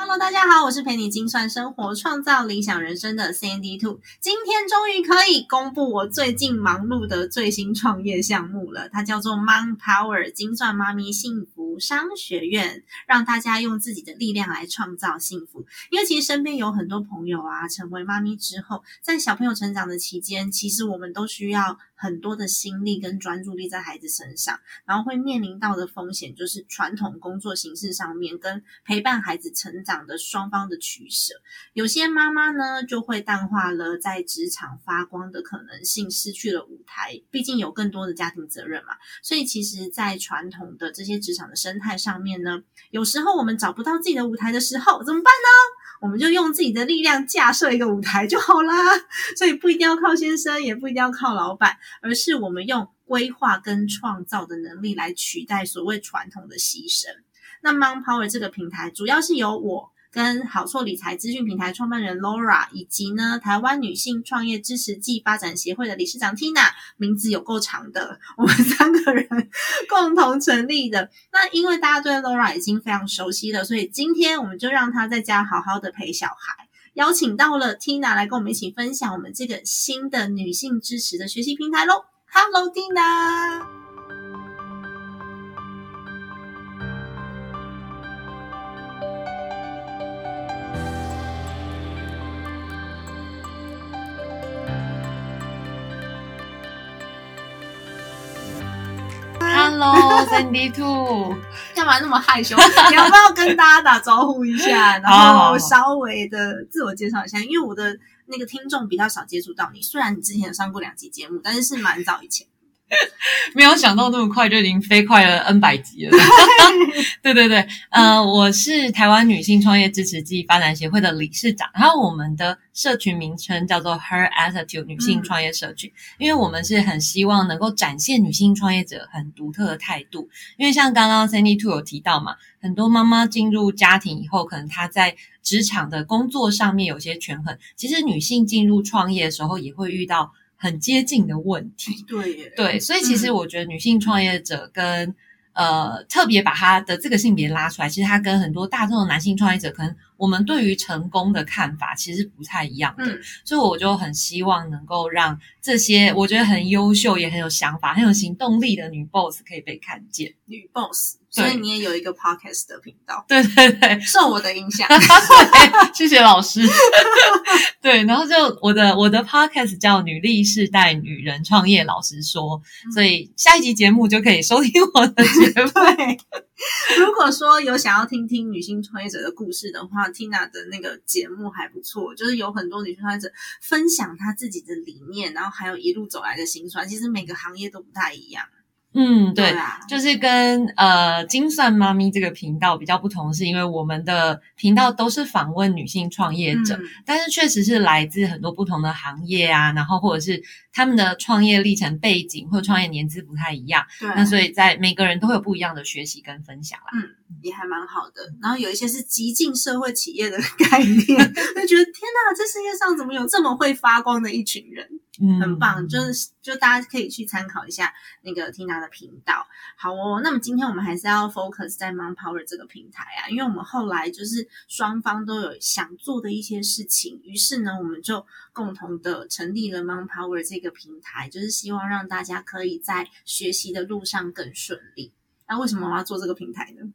Hello，大家好，我是陪你精算生活、创造理想人生的 Sandy Two。今天终于可以公布我最近忙碌的最新创业项目了，它叫做 Mom Power 精算妈咪幸福商学院，让大家用自己的力量来创造幸福。因为其实身边有很多朋友啊，成为妈咪之后，在小朋友成长的期间，其实我们都需要很多的心力跟专注力在孩子身上，然后会面临到的风险就是传统工作形式上面跟陪伴孩子成长的双方的取舍。有些妈妈呢就会淡化了在职场发光的可能性，失去了舞台，毕竟有更多的家庭责任嘛。所以其实，在传统的这些职场的生态上面呢，有时候我们找不到自己的舞台的时候，怎么办呢？我们就用自己的力量架设一个舞台就好啦。所以不一定要靠先生，也不一定要靠老板，而是我们用规划跟创造的能力来取代所谓传统的牺牲。那 MonPower 这个平台主要是由我跟好错理财资讯平台创办人 Laura，以及呢台湾女性创业支持暨发展协会的理事长 Tina，名字有够长的，我们三个人共同成立的。那因为大家对 Laura 已经非常熟悉了，所以今天我们就让她在家好好的陪小孩。邀请到了 Tina 来跟我们一起分享我们这个新的女性支持的学习平台喽。Hello，Tina Tina。Hello Sandy Two，干嘛那么害羞？你要不要跟大家打招呼一下，然后稍微的自我介绍一下？因为我的那个听众比较少接触到你，虽然你之前有上过两集节目，但是是蛮早以前。没有想到那么快就已经飞快了 N 百集了。对对对，呃，我是台湾女性创业支持暨发展协会的理事长，然后我们的社群名称叫做 Her Attitude 女性创业社群，因为我们是很希望能够展现女性创业者很独特的态度。因为像刚刚 Sandy Two 有提到嘛，很多妈妈进入家庭以后，可能她在职场的工作上面有些权衡，其实女性进入创业的时候也会遇到很接近的问题。对耶，对，所以其实我觉得女性创业者跟、呃特别把她的这个性别拉出来，其实她跟很多大众的男性创业者，可能我们对于成功的看法其实不太一样的。嗯所以我就很希望能够让这些我觉得很优秀、也很有想法、很有行动力的女 boss 可以被看见。女 boss，对所以你也有一个 podcast 的频道，对对对，受我的影响。对，谢谢老师。对，然后就我的我的 podcast 叫《女力世代女人创业老实说》，所以下一集节目就可以收听我的节目。对，如果说有想要听听女性创业者的故事的话，Tina 的那个节目还不错，就是有很多女性创业者分享她自己的理念，然后还有一路走来的辛酸。其实每个行业都不太一样，嗯，对，啊，就是跟呃精算妈咪这个频道比较不同，是因为我们的频道都是访问女性创业者，嗯。但是确实是来自很多不同的行业啊，然后或者是他们的创业历程背景或者创业年资不太一样，那所以在每个人都会有不一样的学习跟分享啦。嗯，也还蛮好的。然后有一些是极尽社会企业的概念，就觉得天哪，这世界上怎么有这么会发光的一群人？嗯，很棒，就是就大家可以去参考一下那个 Tina 的频道。好哦，那么今天我们还是要 focus 在 Mom Power 这个平台啊，因为我们后来就是双方都有想做的一些事情，于是呢，我们就共同的成立了 Mom Power 这个平台，就是希望让大家可以在学习的路上更顺利。那为什么我要做这个平台呢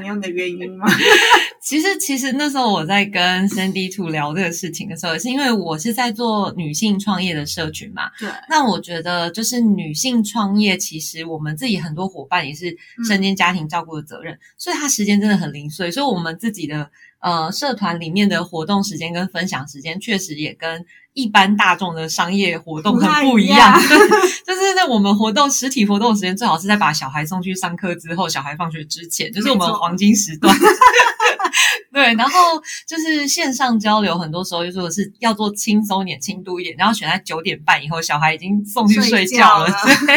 你有你的原因吗？其实，其实那时候我在跟 Sandy Two 聊这个事情的时候，是因为我是在做女性创业的社群嘛。对，那我觉得，就是女性创业，其实我们自己很多伙伴也是身兼家庭照顾的责任，所以他时间真的很零碎。所以我们自己的呃社团里面的活动时间跟分享时间，确实也跟一般大众的商业活动很不一一样。就是在我们活动实体活动的时间，最好是在把小孩送去上课之后，小孩放学之前，就是我们黄金时段。对，然后就是线上交流，很多时候就说是要做轻松一点、轻度一点，然后选在九点半以后，小孩已经送去睡觉了。对，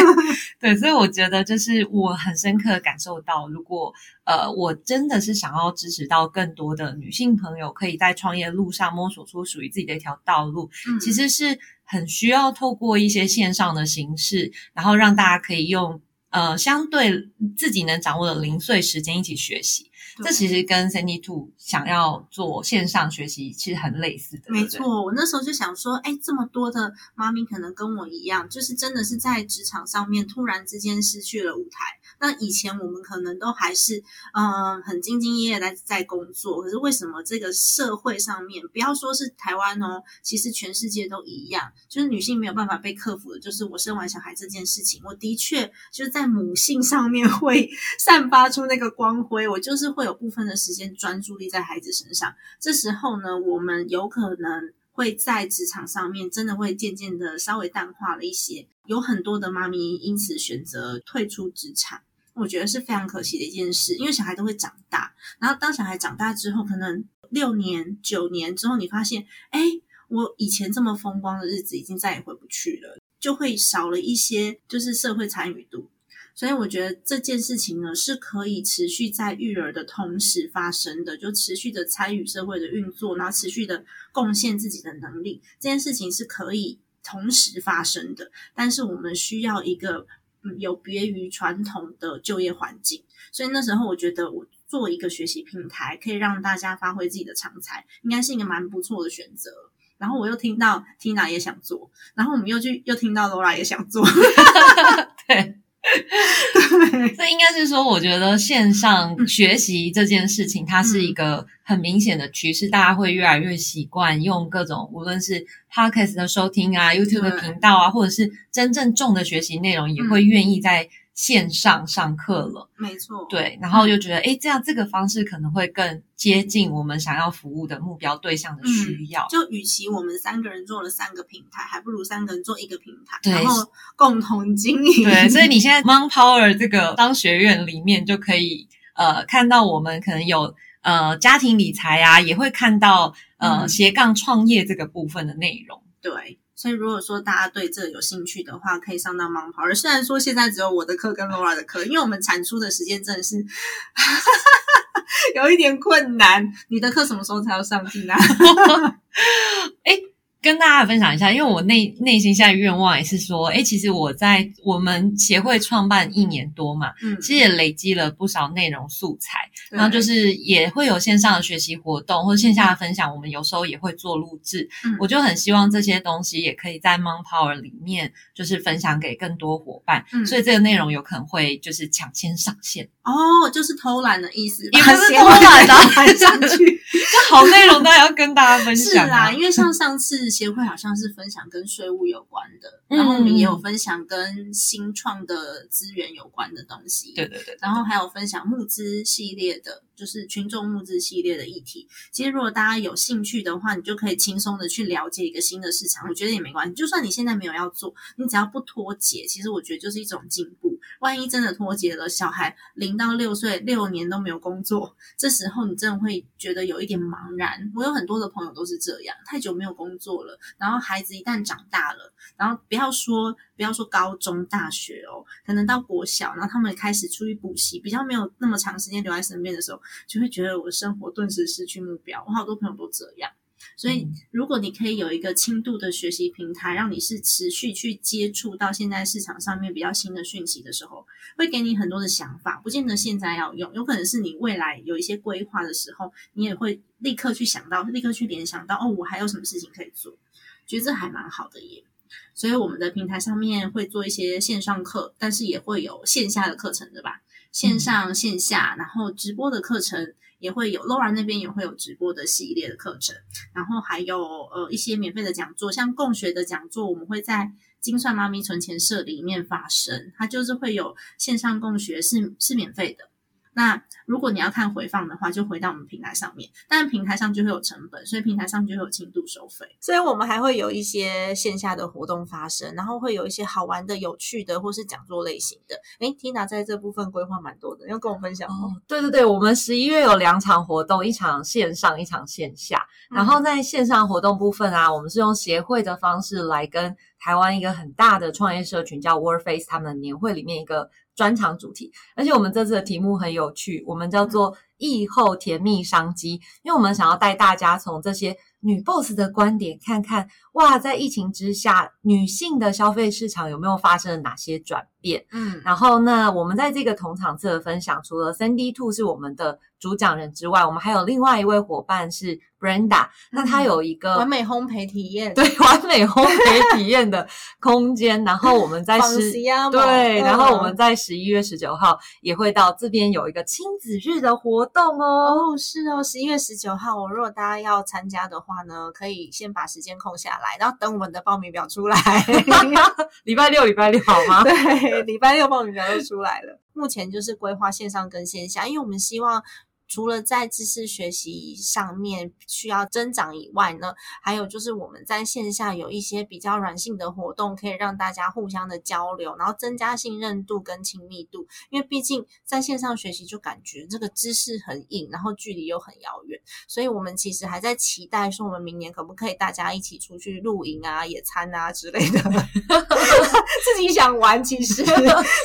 对，所以我觉得就是我很深刻地感受到，如果呃我真的是想要支持到更多的女性朋友，可以在创业路上摸索出属于自己的一条道路，嗯其实是很需要透过一些线上的形式，然后让大家可以用呃相对自己能掌握的零碎时间一起学习。这其实跟 Sandy Two 想要做线上学习其实很类似的，没错，我那时候就想说，哎，这么多的妈咪可能跟我一样，就是真的是在职场上面突然之间失去了舞台。那以前我们可能都还是嗯、很兢兢业业在在工作，可是为什么这个社会上面，不要说是台湾哦，其实全世界都一样，就是女性没有办法被克服的，就是我生完小孩这件事情，我的确就是在母性上面 会散发出那个光辉，我就是会有部分的时间专注力在孩子身上。这时候呢，我们有可能会在职场上面真的会渐渐的稍微淡化了一些，有很多的妈咪因此选择退出职场。我觉得是非常可惜的一件事，因为小孩都会长大，然后当小孩长大之后，可能六年、九年之后，你发现，哎，我以前这么风光的日子已经再也回不去了，就会少了一些就是社会参与度。所以我觉得这件事情呢，是可以持续在育儿的同时发生的，就持续的参与社会的运作，然后持续的贡献自己的能力，这件事情是可以同时发生的。但是我们需要一个有别于传统的就业环境，所以那时候我觉得我做一个学习平台，可以让大家发挥自己的长才，应该是一个蛮不错的选择。然后我又听到 Tina 也想做，然后我们又去又听到 Laura 也想做，对。这应该是说，我觉得线上学习这件事情，它是一个很明显的趋势，大家会越来越习惯用各种无论是 podcast 的收听啊、YouTube 的频道啊，或者是真正重的学习内容，也会愿意在线上上课了。没错，对，然后就觉得，哎，这样这个方式可能会更接近我们想要服务的目标对象的需要。就与其我们三个人做了三个平台，还不如三个人做一个平台，然后共同经营。对，所以你现在 Mon Power 这个商学院里面就可以呃看到我们可能有呃家庭理财啊，也会看到呃、嗯斜杠创业这个部分的内容。对，所以如果说大家对这有兴趣的话，可以上到盲跑。而虽然说现在只有我的课跟 Laura 的课，因为我们产出的时间真的是 有一点困难。你的课什么时候才要上进啊？哎跟大家分享一下，因为我内内心现在愿望也是说，哎，其实我在我们协会创办一年多嘛，嗯，其实也累积了不少内容素材，然后就是也会有线上的学习活动或者线下的分享，我们有时候也会做录制。嗯我就很希望这些东西也可以在 Mon Power 里面，就是分享给更多伙伴。嗯所以这个内容有可能会就是抢先上线，哦，就是偷懒的意思，也不是 偷懒的上去。这好内容当然要跟大家分是享啦，因为像上次协会好像是分享跟税务有关的，嗯。然后我们也有分享跟新创的资源有关的东西。对对对，然后还有分享募资系列的，就是群众募资系列的议题。其实如果大家有兴趣的话，你就可以轻松的去了解一个新的市场，我觉得也没关系。就算你现在没有要做，你只要不脱节，其实我觉得就是一种进步。万一真的脱节了，小孩零到六岁六年都没有工作，这时候你真的会觉得有一点茫然。我有很多的朋友都是这样，太久没有工作了，然后孩子一旦长大了，然后不要说不要说高中、大学哦，可能到国小，然后他们开始出去补习，比较没有那么长时间留在身边的时候，就会觉得我的生活顿时失去目标。我好多朋友都这样。所以嗯，如果你可以有一个轻度的学习平台，让你是持续去接触到现在市场上面比较新的讯息的时候，会给你很多的想法，不见得现在要用，有可能是你未来有一些规划的时候，你也会立刻去想到，立刻去联想到，哦，我还有什么事情可以做，觉得这还蛮好的耶。所以我们的平台上面会做一些线上课，但是也会有线下的课程，对吧？线上、线下，然后直播的课程也会有，Laura 那边也会有直播的系列的课程，然后还有呃一些免费的讲座，像共学的讲座，我们会在精算妈咪存钱社里面发生，它就是会有线上共学是是免费的。那如果你要看回放的话，就回到我们平台上面，但平台上就会有成本，所以平台上就会有轻度收费。所以我们还会有一些线下的活动发生，然后会有一些好玩的、有趣的，或是讲座类型的。诶 t i n a 在这部分规划蛮多的，要跟我分享吗？哦，对对对，我们十一月有两场活动，一场线上，一场线下。然后在线上活动部分啊，我们是用协会的方式来跟台湾一个很大的创业社群叫 WordFace 他们的年会里面一个。专场主题，而且我们这次的题目很有趣，我们叫做“疫后甜蜜商机”，因为我们想要带大家从这些女 boss 的观点看看，哇，在疫情之下，女性的消费市场有没有发生了哪些转变？嗯，然后呢，我们在这个同场次的分享，除了 Sandy Two 是我们的主讲人之外，我们还有另外一位伙伴是。Brenda，那她有一个完美烘焙体验，对，完美烘焙体验的空间。然后我们在十对，然后我们在十一月十九号也会到这边有一个亲子日的活动哦。哦，是哦，十一月十九号，我如果大家要参加的话呢，可以先把时间空下来，然后等我们的报名表出来。礼拜六，礼拜六好吗？对，礼拜六报名表就出来了。目前就是规划线上跟线下，因为我们希望。除了在知识学习上面需要增长以外呢，还有就是我们在线下有一些比较软性的活动，可以让大家互相的交流，然后增加信任度跟亲密度。因为毕竟在线上学习就感觉这个知识很硬，然后距离又很遥远，所以我们其实还在期待说，我们明年可不可以大家一起出去露营啊、野餐啊之类的。自己想玩，其实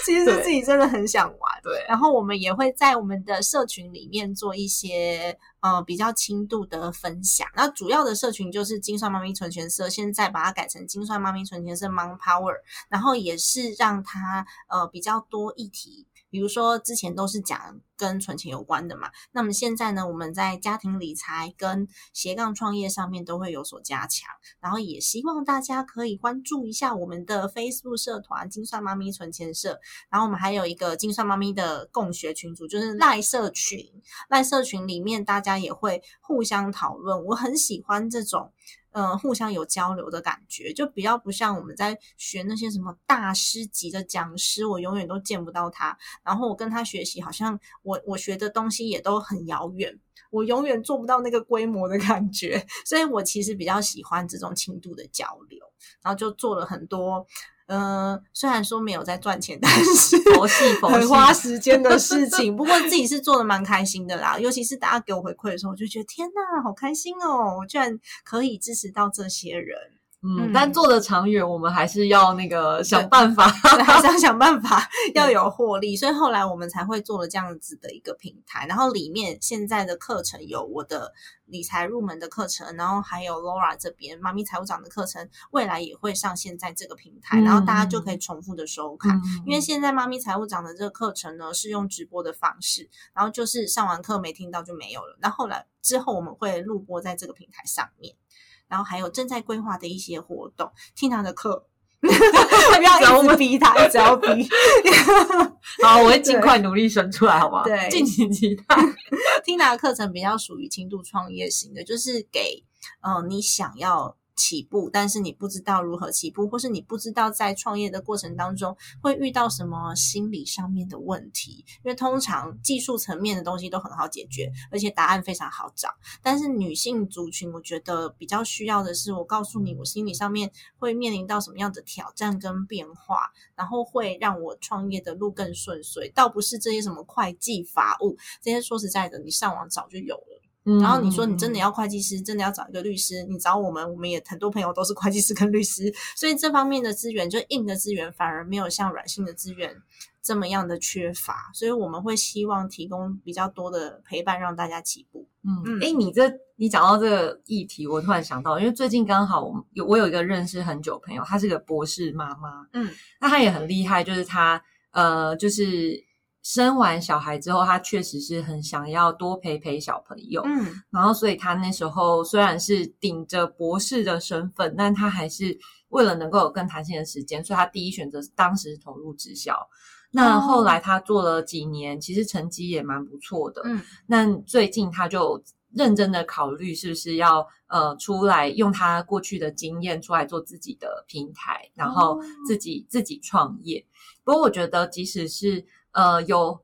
其实自己真的很想玩。对，然后我们也会在我们的社群里面。做一些呃比较轻度的分享，那主要的社群就是金算妈咪存钱社，现在把它改成金算妈咪存钱社 Mom Power，然后也是让它呃比较多议题。比如说，之前都是讲跟存钱有关的嘛，那么现在呢，我们在家庭理财跟斜杠创业上面都会有所加强，然后也希望大家可以关注一下我们的 Facebook 社团“金算妈咪存钱社”，然后我们还有一个“金算妈咪”的共学群组，就是赖社群，赖社群里面大家也会互相讨论，我很喜欢这种。嗯，互相有交流的感觉，就比较不像我们在学那些什么大师级的讲师，我永远都见不到他。然后我跟他学习，好像我我学的东西也都很遥远，我永远做不到那个规模的感觉。所以我其实比较喜欢这种轻度的交流，然后就做了很多。嗯，虽然说没有在赚钱，但是佛系 很花时间的事情。不过自己是做的蛮开心的啦，尤其是大家给我回馈的时候，我就觉得天呐，好开心哦！我居然可以支持到这些人。嗯，但做的长远，我们还是要那个想办法，还是要想办法要有获利，所以后来我们才会做了这样子的一个平台。然后里面现在的课程有我的理财入门的课程，然后还有 Laura 这边妈咪财务长的课程，未来也会上线在这个平台，然后大家就可以重复的收看。因为现在妈咪财务长的这个课程呢是用直播的方式，然后就是上完课没听到就没有了。那后来之后我们会录播在这个平台上面。然后还有正在规划的一些活动，听他的课，不要一直逼他，只要逼。好，我会尽快努力生出来，好吗？对，敬请期待。听他的课程比较属于轻度创业型的，就是给嗯你想要。起步，但是你不知道如何起步，或是你不知道在创业的过程当中会遇到什么心理上面的问题。因为通常技术层面的东西都很好解决，而且答案非常好找。但是女性族群，我觉得比较需要的是，我告诉你，我心理上面会面临到什么样的挑战跟变化，然后会让我创业的路更顺遂。倒不是这些什么会计法务这些，说实在的，你上网早就有了。然后你说你真的要会计师，真的要找一个律师，你找我们，我们也很多朋友都是会计师跟律师，所以这方面的资源，就硬的资源反而没有像软性的资源这么样的缺乏，所以我们会希望提供比较多的陪伴，让大家起步。嗯，哎，你这你讲到这个议题，我突然想到，因为最近刚好我有我有一个认识很久朋友，她是个博士妈妈，嗯，那她也很厉害，就是她呃就是。生完小孩之后，他确实是很想要多陪陪小朋友，嗯，然后所以他那时候虽然是顶着博士的身份，但他还是为了能够有更弹性的时间，所以他第一选择当时投入直销。那后来他做了几年，其实成绩也蛮不错的，嗯。那最近他就认真的考虑是不是要呃出来用他过去的经验出来做自己的平台，然后自己自己创业。不过我觉得即使是呃，有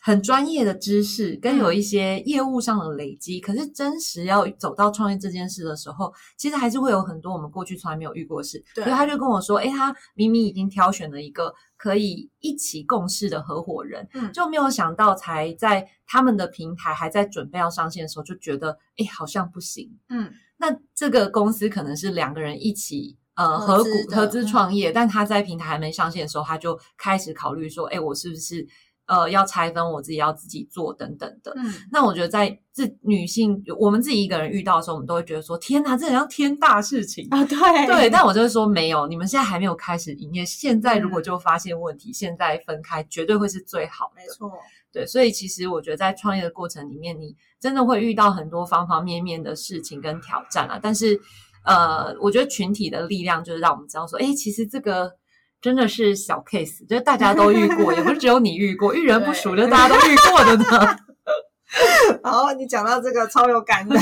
很专业的知识，跟有一些业务上的累积，可是真实要走到创业这件事的时候，其实还是会有很多我们过去从来没有遇过的事。对所以他就跟我说，诶，他明明已经挑选了一个可以一起共事的合伙人，嗯就没有想到才在他们的平台还在准备要上线的时候，就觉得，诶，好像不行。嗯，那这个公司可能是两个人一起呃合股合资创业，但他在平台还没上线的时候，他就开始考虑说，哎，我是不是呃要拆分，我自己要自己做等等的。嗯，那我觉得在自女性我们自己一个人遇到的时候，我们都会觉得说，天哪，这好像天大事情。啊，对对，但我就会说没有，你们现在还没有开始营业，现在如果嗯就发现问题，现在分开绝对会是最好的。没错，对，所以其实我觉得在创业的过程里面，你真的会遇到很多方方面面的事情跟挑战啊。但是，呃，我觉得群体的力量就是让我们知道说，哎，其实这个真的是小 case，就是大家都遇过，也不是只有你遇过，遇人不熟，就是大家都遇过的呢。哦，你讲到这个超有感的。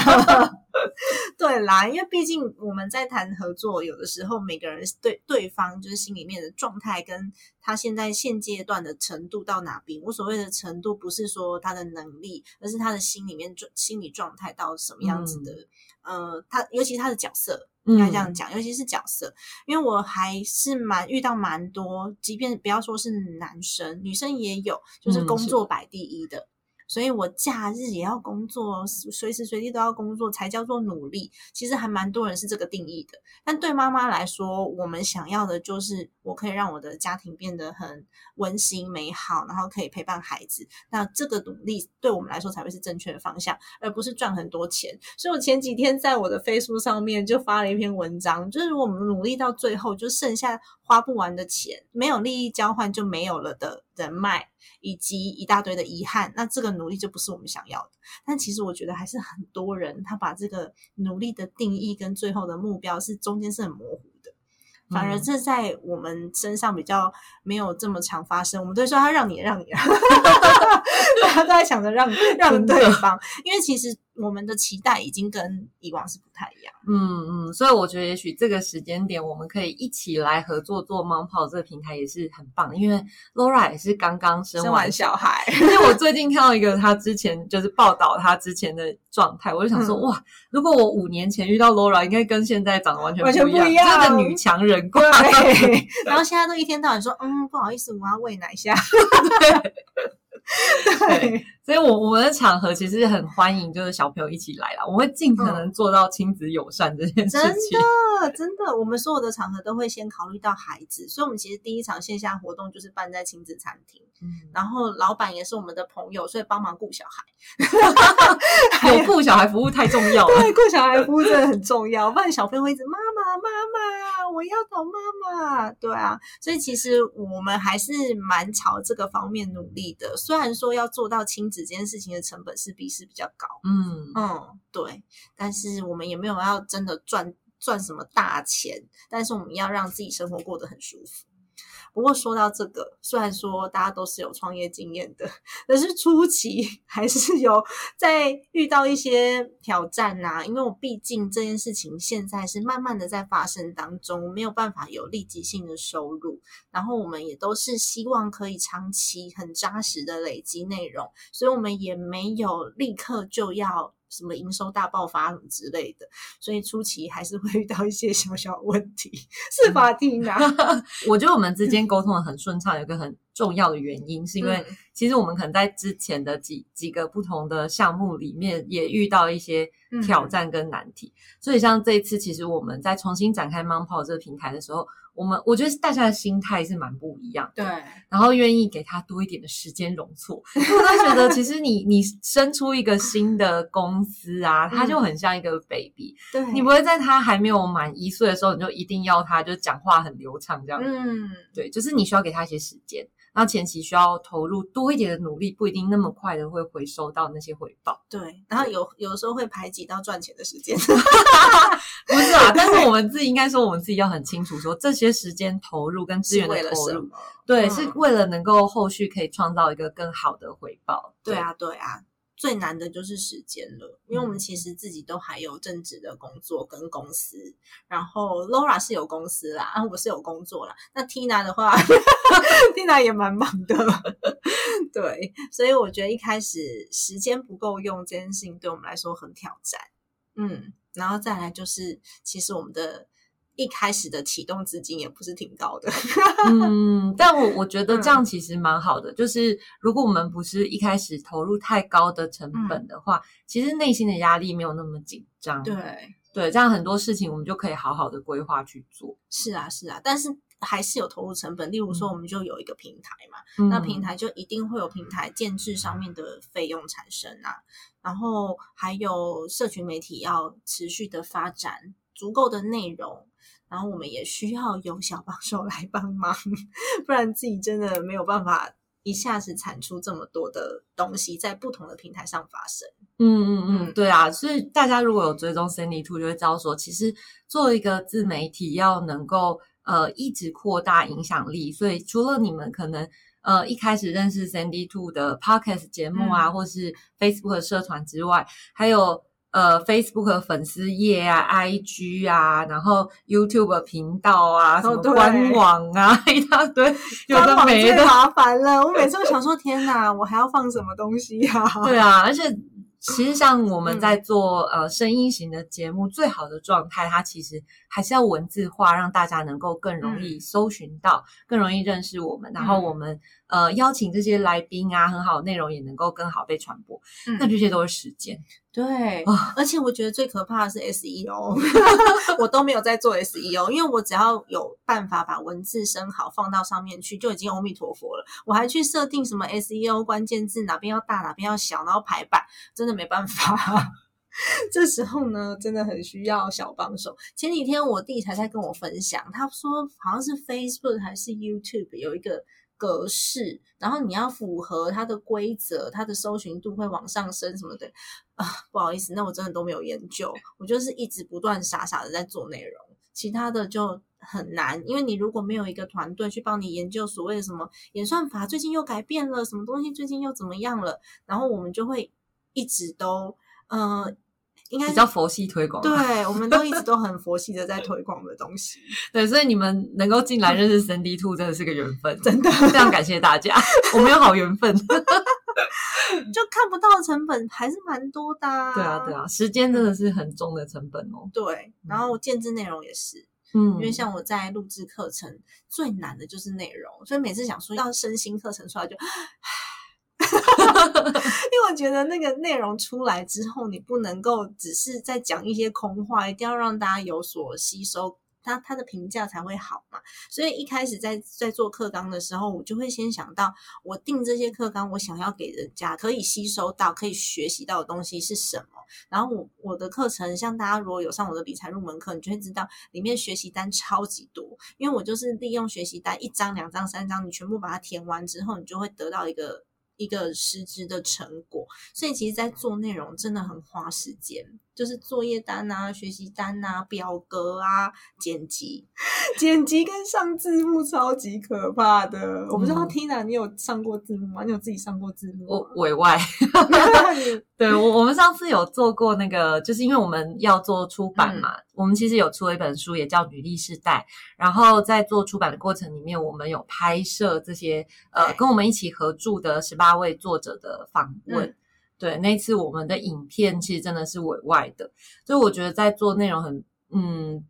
对啦，因为毕竟我们在谈合作，有的时候每个人对对方就是心里面的状态，跟他现在现阶段的程度到哪边。我所谓的程度，不是说他的能力，而是他的心里面状心理状态到什么样子的。呃，他尤其是他的角色，应该这样讲，尤其是角色，因为我还是蛮遇到蛮多，即便不要说是男生，女生也有，就是工作摆第一的。所以我假日也要工作，随时随地都要工作，才叫做努力。其实还蛮多人是这个定义的。但对妈妈来说，我们想要的就是我可以让我的家庭变得很温馨美好，然后可以陪伴孩子。那这个努力对我们来说才会是正确的方向，而不是赚很多钱。所以我前几天在我的 Facebook 上面就发了一篇文章，就是我们努力到最后，就剩下花不完的钱，没有利益交换就没有了的人脉。以及一大堆的遗憾，那这个努力就不是我们想要的。但其实我觉得还是很多人他把这个努力的定义跟最后的目标是中间是很模糊的，反而嗯这在我们身上比较没有这么常发生。我们都会说他让你让你，大家都在想着让让对方，因为其实我们的期待已经跟以往是不太一样。嗯嗯，所以我觉得也许这个时间点，我们可以一起来合作做猫泡这个平台也是很棒，因为 Laura 也是刚刚生生完小孩，因为我最近看到一个她之前就是报道她之前的状态，我就想说、嗯哇，如果我五年前遇到 Laura，应该跟现在长得完全完全不一样，不一样这个女强人挂。对，然后现在都一天到晚说，嗯，不好意思，我要喂奶一下。对，所以我我们的场合其实很欢迎，就是小朋友一起来啦，我会尽可能做到亲子友善这件事真情。的，真的，我们所有的场合都会先考虑到孩子，所以我们其实第一场线下活动就是办在亲子餐厅，嗯，然后老板也是我们的朋友，所以帮忙顾小孩。有顾小孩服务太重要了。对，顾小孩服务真的很重要，不然小朋友会一直妈妈妈妈，我要找妈妈。对啊，所以其实我们还是蛮朝这个方面努力的。虽然说要做到亲子这件事情的成本势必是比较高，嗯嗯，对，但是我们也没有要真的赚赚什么大钱，但是我们要让自己生活过得很舒服。不过说到这个，虽然说大家都是有创业经验的，但是初期 还是有在遇到一些挑战呐、因为我毕竟这件事情现在是慢慢的在发生当中，没有办法有立即性的收入，然后我们也都是希望可以长期很扎实的累积内容，所以我们也没有立刻就要什么营收大爆发什么之类的，所以初期还是会遇到一些小小问题，是吧，Tina？我觉得我们之间沟通的很顺畅，有一个很重要的原因，是因为嗯其实我们可能在之前的几几个不同的项目里面，也遇到一些嗯挑战跟难题。所以像这一次，其实我们在重新展开 m o n p o 这个平台的时候，我们我觉得大家的心态是蛮不一样的。对，然后愿意给他多一点的时间容错。因为我都觉得，其实你你生出一个新的公司啊，他就很像一个 baby，、对，你不会在他还没有满一岁的时候，你就一定要他就讲话很流畅这样。嗯，对，就是你需要给他一些时间，前期需要投入多一点的努力，不一定那么快的会回收到那些回报。对，然后有有的时候会排挤到赚钱的时间，不是啊，但是我们自己应该说，我们自己要很清楚说，这些时间投入跟资源的投入，对，嗯是为了能够后续可以创造一个更好的回报。对啊，对啊。最难的就是时间了，因为我们其实自己都还有正职的工作跟公司，然后 Laura 是有公司啦，啊，我是有工作啦。那 Tina 的话，Tina 也蛮忙的，对，所以我觉得一开始时间不够用这件事情对我们来说很挑战，嗯，然后再来就是其实我们的。一开始的启动资金也不是挺高的，嗯，但我我觉得这样其实蛮好的。就是如果我们不是一开始投入太高的成本的话，其实内心的压力没有那么紧张。对对，这样很多事情我们就可以好好的规划去做。是啊，是啊，但是还是有投入成本。例如说，我们就有一个平台嘛，那平台就一定会有平台建制上面的费用产生啊，然后还有社群媒体要持续的发展足够的内容。然后我们也需要有小帮手来帮忙，不然自己真的没有办法一下子产出这么多的东西在不同的平台上发生。嗯嗯嗯，对啊，所以大家如果有追踪 Sandy Two，就会知道说，其实做一个自媒体要能够呃一直扩大影响力，所以除了你们可能呃一开始认识 Sandy Two 的 Podcast 节目啊，或是 Facebook 社团之外，还有。呃，Facebook 粉丝页啊，IG 啊，然后 YouTube 频道啊，什么官网啊，一大堆，有的没的，麻烦了。我每次都想说，天哪，我还要放什么东西呀？对啊，而且其实像我们在做呃声音型的节目，最好的状态，它其实还是要文字化，让大家能够更容易搜寻到，更容易认识我们，然后我们。呃，邀请这些来宾啊，很好，内容也能够更好被传播。嗯，那这些都是时间。对，而且我觉得最可怕的是 SEO，我都没有在做 SEO，因为我只要有办法把文字生好放到上面去，就已经阿弥陀佛了。我还去设定什么 SEO 关键字哪边要大哪边要小，然后排版，真的没办法。这时候呢，真的很需要小帮手。前几天我弟才在跟我分享，他说好像是 Facebook 还是 YouTube 有一个。格式，然后你要符合它的规则，它的搜寻度会往上升什么的啊？不好意思，那我真的都没有研究，我就是一直不断傻傻的在做内容，其他的就很难，因为你如果没有一个团队去帮你研究所谓的什么演算法，最近又改变了什么东西，最近又怎么样了，然后我们就会一直都嗯。应该比较佛系推广，对，我们都一直都 很佛系的在推广的东西。对，所以你们能够进来认识神 D Two 真的是个缘分，真的非常感谢大家，我们有好缘分。就看不到成本还是蛮多的，对啊，对啊，时间真的是很重的成本哦。对，然后建制内容也是，嗯，因为像我在录制课程最难的就是内容，所以每次想说要身心课程出来就。因为我觉得那个内容出来之后，你不能够只是在讲一些空话，一定要让大家有所吸收，他他的评价才会好嘛。所以一开始在在做课纲的时候，我就会先想到，我定这些课纲，我想要给人家可以吸收到、可以学习到的东西是什么。然后我我的课程，像大家如果有上我的理财入门课，你就会知道里面学习单超级多，因为我就是利用学习单一张、两张、三张，你全部把它填完之后，你就会得到一个。一个实质的成果，所以其实，在做内容真的很花时间。就是作业单啊、学习单啊、表格啊、剪辑、剪辑跟上字幕超级可怕的。我不知道 Tina，你有上过字幕吗？你有自己上过字幕？我委外。对我，我们上次有做过那个，就是因为我们要做出版嘛，我们其实有出了一本书，也叫《女力世代》。然后在做出版的过程里面，我们有拍摄这些呃，跟我们一起合著的十八位作者的访问。对，那次我们的影片其实真的是委外的，所以我觉得在做内容很，嗯，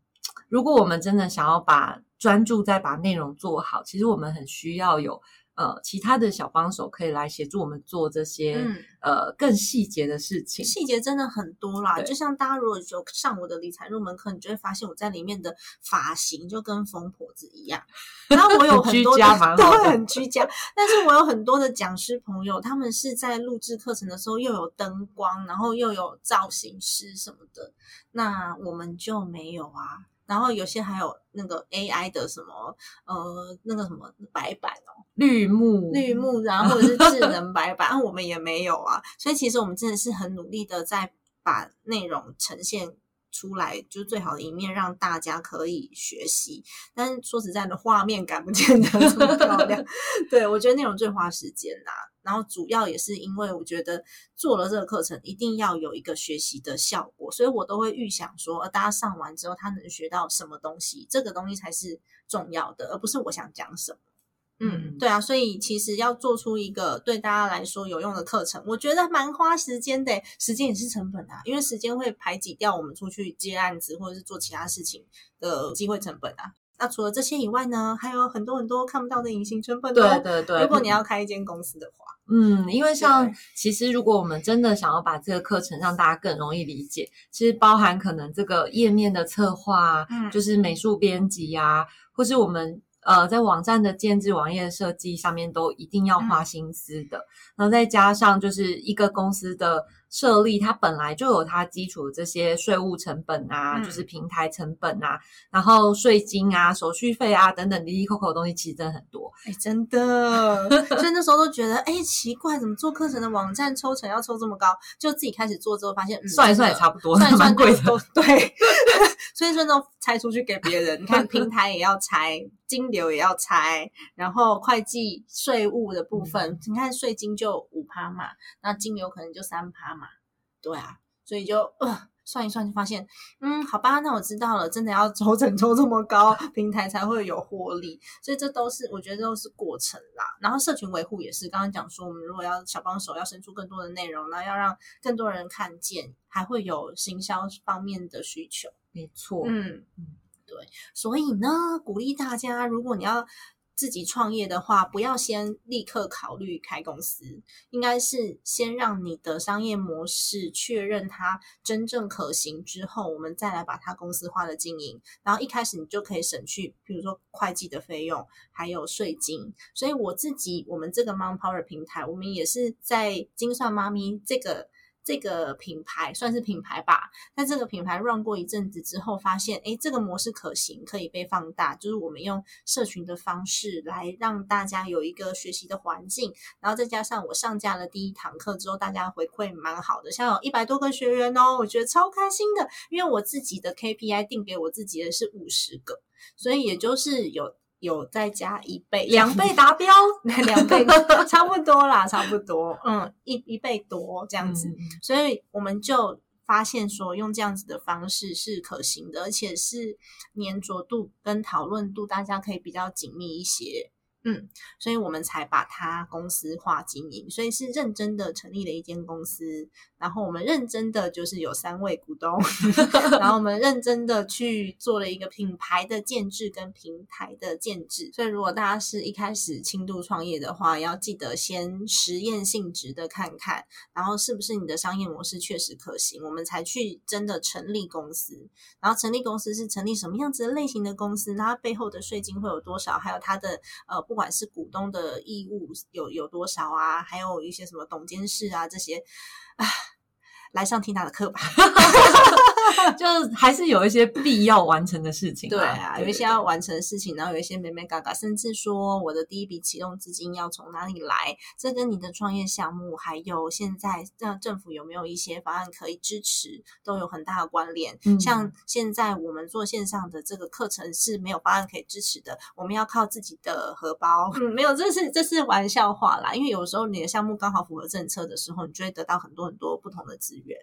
如果我们真的想要把专注在把内容做好，其实我们很需要有。呃，其他的小帮手可以来协助我们做这些呃更细节的事情。细节真的很多啦，就像大家如果有上我的理财入门课，你就会发现我在里面的发型就跟疯婆子一样。然后我有很多都会很居家，但是我有很多的讲师朋友，他们是在录制课程的时候又有灯光，然后又有造型师什么的，那我们就没有啊。然后有些还有那个 AI 的什么呃那个什么白板哦，绿幕绿幕，然后或者是智能白板，我们也没有啊。所以其实我们真的是很努力的在把内容呈现出来，就是最好的一面，让大家可以学习。但是说实在的，画面感不见得这么 漂亮。对我觉得内容最花时间啦、然后主要也是因为我觉得做了这个课程一定要有一个学习的效果，所以我都会预想说，呃，大家上完之后他能学到什么东西，这个东西才是重要的，而不是我想讲什么。嗯，嗯对啊，所以其实要做出一个对大家来说有用的课程，我觉得蛮花时间的，时间也是成本啊，因为时间会排挤掉我们出去接案子或者是做其他事情的机会成本啊。那除了这些以外呢，还有很多很多看不到的隐形成本对哦。对对，如果你要开一间公司的话，嗯，因为像其实如果我们真的想要把这个课程让大家更容易理解，其实包含可能这个页面的策划啊，嗯就是美术编辑啊，或是我们呃在网站的建制、网页的设计上面都一定要嗯花心思的。然后再加上就是一个公司的设立，它本来就有它基础的这些税务成本啊，嗯就是平台成本啊，然后税金啊、手续费啊等等，滴滴扣扣的东西其实真的很多。哎，真的，所以那时候都觉得，哎，奇怪，怎么做课程的网站抽成要抽这么高？就自己开始做之后，发现，嗯，算一算也差不多，算一算蛮贵的。都对，所以说都拆出去给别人。你看平台也要拆，金流也要拆，然后会计税务的部分，你看税金就五趴嘛，那金流可能就三趴嘛，对啊，所以就呃。算一算就发现，嗯，好吧，那我知道了，真的要抽成抽这么高，平台才会有获利，所以这都是我觉得都是过程啦。然后社群维护也是，刚刚讲说，我们如果要小帮手要生出更多的内容，然后要让更多人看见，还会有行销方面的需求。没错，嗯嗯，对，所以呢，鼓励大家，如果你要自己创业的话，不要先立刻考虑开公司，应该是先让你的商业模式确认它真正可行之后，我们再来把它公司化的经营。然后一开始你就可以省去，比如说会计的费用，还有税金。所以我自己，我们这个 Mom Power 平台，我们也是在精算妈咪这个。这个品牌算是品牌吧，在这个品牌 run 过一阵子之后，发现诶这个模式可行，可以被放大。就是我们用社群的方式来让大家有一个学习的环境，然后再加上我上架了第一堂课之后，大家回馈蛮好的，像有一百多个学员哦，我觉得超开心的。因为我自己的 KPI 定给我自己的是五十个，所以也就是有有再加一倍，两倍达标，两倍差不多啦，差不多，嗯，一一倍多这样子。嗯所以我们就发现说，用这样子的方式是可行的，而且是粘着度跟讨论度，大家可以比较紧密一些。嗯，所以我们才把它公司化经营，所以是认真的成立了一间公司，然后我们认真的就是有三位股东，然后我们认真的去做了一个品牌的建制跟平台的建制。所以如果大家是一开始轻度创业的话，要记得先实验性质的看看，然后是不是你的商业模式确实可行，我们才去真的成立公司。然后成立公司是成立什么样子的类型的公司，那它背后的税金会有多少，还有它的呃，不管是股东的义务有有多少啊，还有一些什么董监事啊这些，啊，来上听他的课吧。就还是有一些必要完成的事情、对啊，有一些要完成的事情，然后有一些美美嘎嘎，甚至说我的第一笔启动资金要从哪里来，这跟你的创业项目，还有现在让政府有没有一些方案可以支持，都有很大的关联。嗯像现在我们做线上的这个课程是没有方案可以支持的，我们要靠自己的荷包。嗯，没有，这是这是玩笑话啦，因为有时候你的项目刚好符合政策的时候，你就会得到很多很多不同的资源。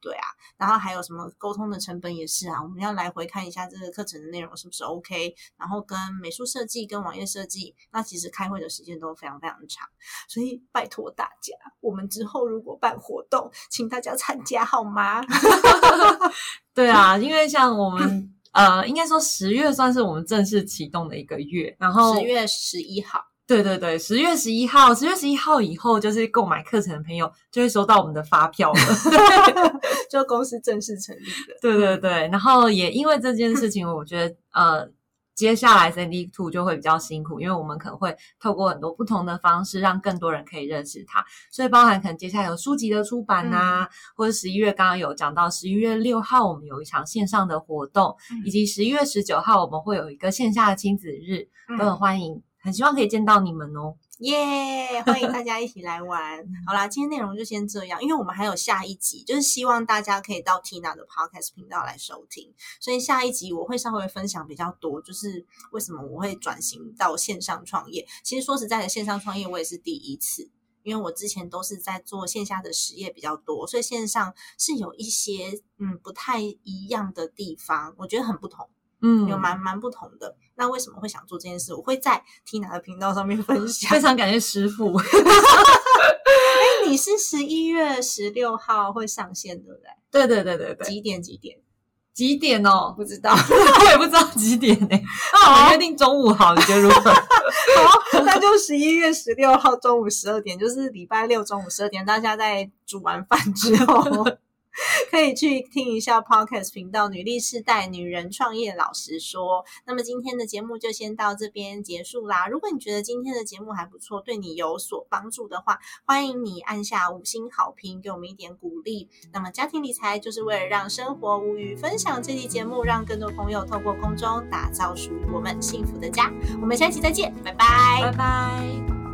对啊，然后还有什么沟通的成本也是啊，我们要来回看一下这个课程的内容是不是 OK，然后跟美术设计、跟网页设计，那其实开会的时间都非常非常长，所以拜托大家，我们之后如果办活动，请大家参加好吗？对啊，因为像我们呃，应该说十月算是我们正式启动的一个月，然后十月十一号，对对对，十月十一号，十月十一号以后，就是购买课程的朋友就会收到我们的发票了。就公司正式成立了。对对对，然后也因为这件事情，我觉得呃，接下来 Sandy Two 就会比较辛苦，因为我们可能会透过很多不同的方式，让更多人可以认识它。所以包含可能接下来有书籍的出版呐、或者十一月刚刚有讲到，十一月六号我们有一场线上的活动，嗯以及十一月十九号我们会有一个线下的亲子日，嗯都很欢迎，很希望可以见到你们哦。耶欢迎大家一起来玩。好啦，今天内容就先这样，因为我们还有下一集，就是希望大家可以到 Tina 的 Podcast 频道来收听。所以下一集我会稍微分享比较多，就是为什么我会转型到线上创业。其实说实在的，线上创业我也是第一次。因为我之前都是在做线下的实业比较多，所以线上是有一些嗯不太一样的地方，我觉得很不同，嗯有蛮蛮不同的。那为什么会想做这件事？我会在 Tina 的频道上面分享非。常感谢师傅。哎，你是十一月十六号会上线，对不对？对对对对对，几点？几点？几点哦？不知道。我也不知道几点呢、那我们约定中午好，你觉得如何？好，那就十一月十六号中午十二点，就是礼拜六中午十二点，大家在煮完饭之后，可以去听一下 Podcast 频道“女力世代女人创业老实说”。那么今天的节目就先到这边结束啦。如果你觉得今天的节目还不错，对你有所帮助的话，欢迎你按下五星好评，给我们一点鼓励。那么家庭理财就是为了让生活无虞，分享这期节目，让更多朋友透过空中打造属于我们幸福的家。我们下期再见，拜拜拜拜。